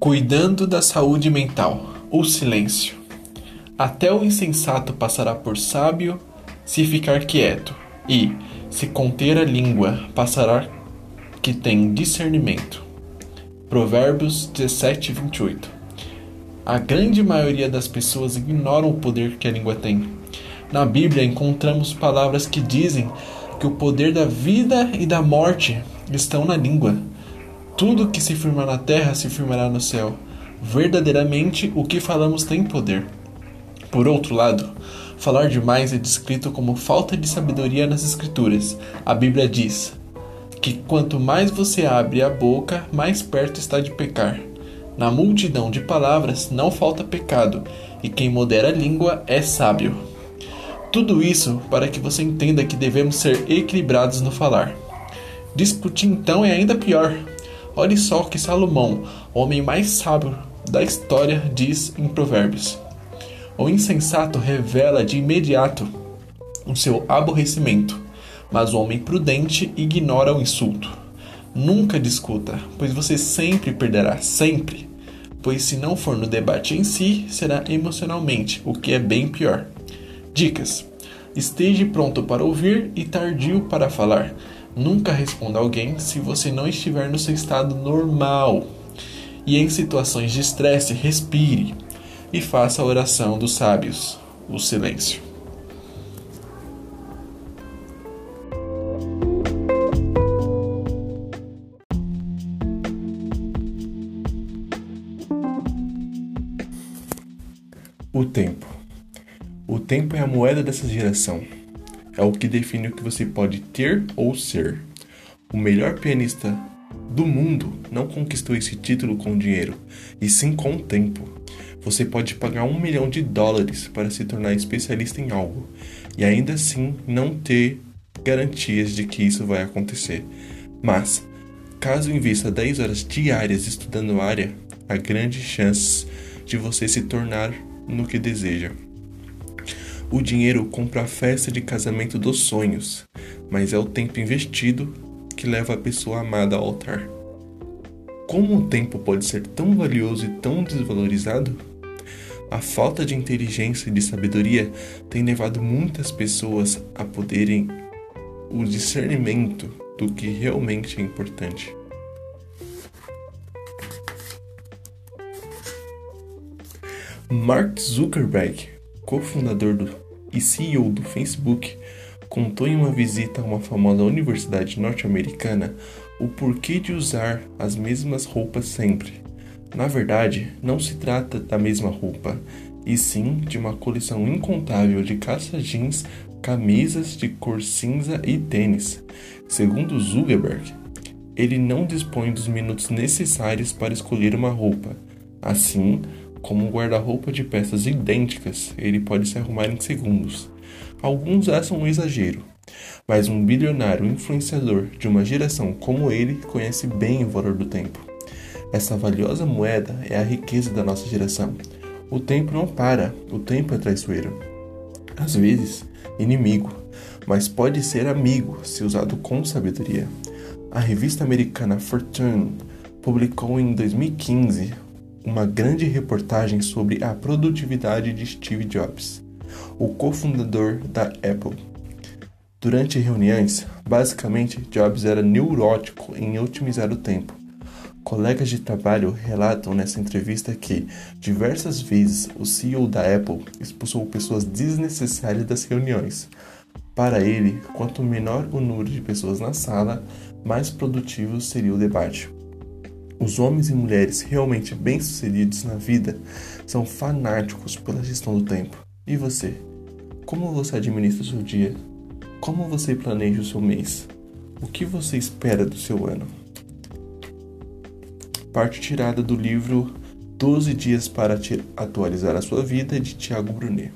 Cuidando da saúde mental, o silêncio. Até o insensato passará por sábio se ficar quieto, e, se conter a língua, passará que tem discernimento. Provérbios 17, 28. A grande maioria das pessoas ignoram o poder que a língua tem. Na Bíblia encontramos palavras que dizem que o poder da vida e da morte estão na língua. Tudo que se firmar na terra se firmará no céu. Verdadeiramente, o que falamos tem poder. Por outro lado, falar demais é descrito como falta de sabedoria nas Escrituras. A Bíblia diz que quanto mais você abre a boca, mais perto está de pecar. Na multidão de palavras não falta pecado, e quem modera a língua é sábio. Tudo isso para que você entenda que devemos ser equilibrados no falar. Discutir então é ainda pior. Olhe só que Salomão, o homem mais sábio da história, diz em Provérbios. O insensato revela de imediato o seu aborrecimento, mas o homem prudente ignora o insulto. Nunca discuta, pois você sempre perderá, sempre. Pois se não for no debate em si, será emocionalmente, o que é bem pior. Dicas: Esteja pronto para ouvir e tardio para falar. Nunca responda alguém se você não estiver no seu estado normal. E em situações de estresse, respire e faça a oração dos sábios, o silêncio. O tempo. O tempo é a moeda dessa geração é o que define o que você pode ter ou ser. O melhor pianista do mundo não conquistou esse título com dinheiro, e sim com o tempo. Você pode pagar um milhão de dólares para se tornar especialista em algo, e ainda assim não ter garantias de que isso vai acontecer. Mas, caso invista 10 horas diárias estudando a área, há grandes chances de você se tornar no que deseja. O dinheiro compra a festa de casamento dos sonhos, mas é o tempo investido que leva a pessoa amada ao altar. Como o tempo pode ser tão valioso e tão desvalorizado? A falta de inteligência e de sabedoria tem levado muitas pessoas a poderem o discernimento do que realmente é importante. Mark Zuckerberg cofundador do, e CEO do Facebook, contou em uma visita a uma famosa universidade norte-americana o porquê de usar as mesmas roupas sempre. Na verdade, não se trata da mesma roupa, e sim de uma coleção incontável de calça jeans, camisas de cor cinza e tênis. Segundo Zuckerberg, ele não dispõe dos minutos necessários para escolher uma roupa. Assim, como um guarda-roupa de peças idênticas, ele pode se arrumar em segundos. Alguns acham um exagero, mas um bilionário influenciador de uma geração como ele conhece bem o valor do tempo. Essa valiosa moeda é a riqueza da nossa geração. O tempo não para, o tempo é traiçoeiro. Às vezes, inimigo, mas pode ser amigo se usado com sabedoria. A revista americana Fortune publicou em 2015 uma grande reportagem sobre a produtividade de Steve Jobs, o cofundador da Apple. Durante reuniões, basicamente Jobs era neurótico em otimizar o tempo. Colegas de trabalho relatam nessa entrevista que, diversas vezes, o CEO da Apple expulsou pessoas desnecessárias das reuniões. Para ele, quanto menor o número de pessoas na sala, mais produtivo seria o debate. Os homens e mulheres realmente bem-sucedidos na vida são fanáticos pela gestão do tempo. E você? Como você administra o seu dia? Como você planeja o seu mês? O que você espera do seu ano? Parte tirada do livro 12 Dias para Atualizar a Sua Vida de Tiago Brunet.